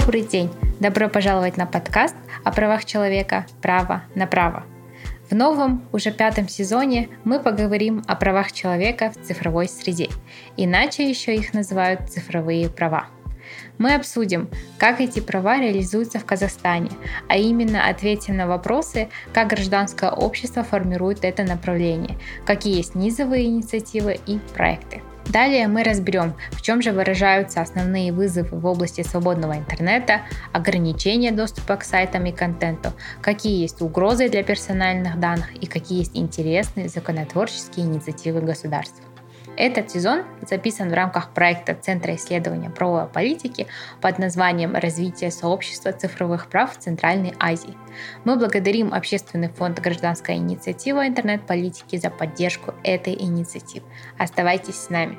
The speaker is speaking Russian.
Добрый день! Добро пожаловать на подкаст о правах человека «Право на право». В новом, уже пятом сезоне мы поговорим о правах человека в цифровой среде. Иначе еще их называют цифровые права. Мы обсудим, как эти права реализуются в Казахстане, а именно ответим на вопросы, как гражданское общество формирует это направление, какие есть низовые инициативы и проекты. Далее мы разберем, в чем же выражаются основные вызовы в области свободного интернета, ограничения доступа к сайтам и контенту, какие есть угрозы для персональных данных и какие есть интересные законотворческие инициативы государства. Этот сезон записан в рамках проекта Центра исследования правовой политики под названием «Развитие сообщества цифровых прав в Центральной Азии». Мы благодарим Общественный фонд «Гражданская инициатива интернет-политики» за поддержку этой инициативы. Оставайтесь с нами.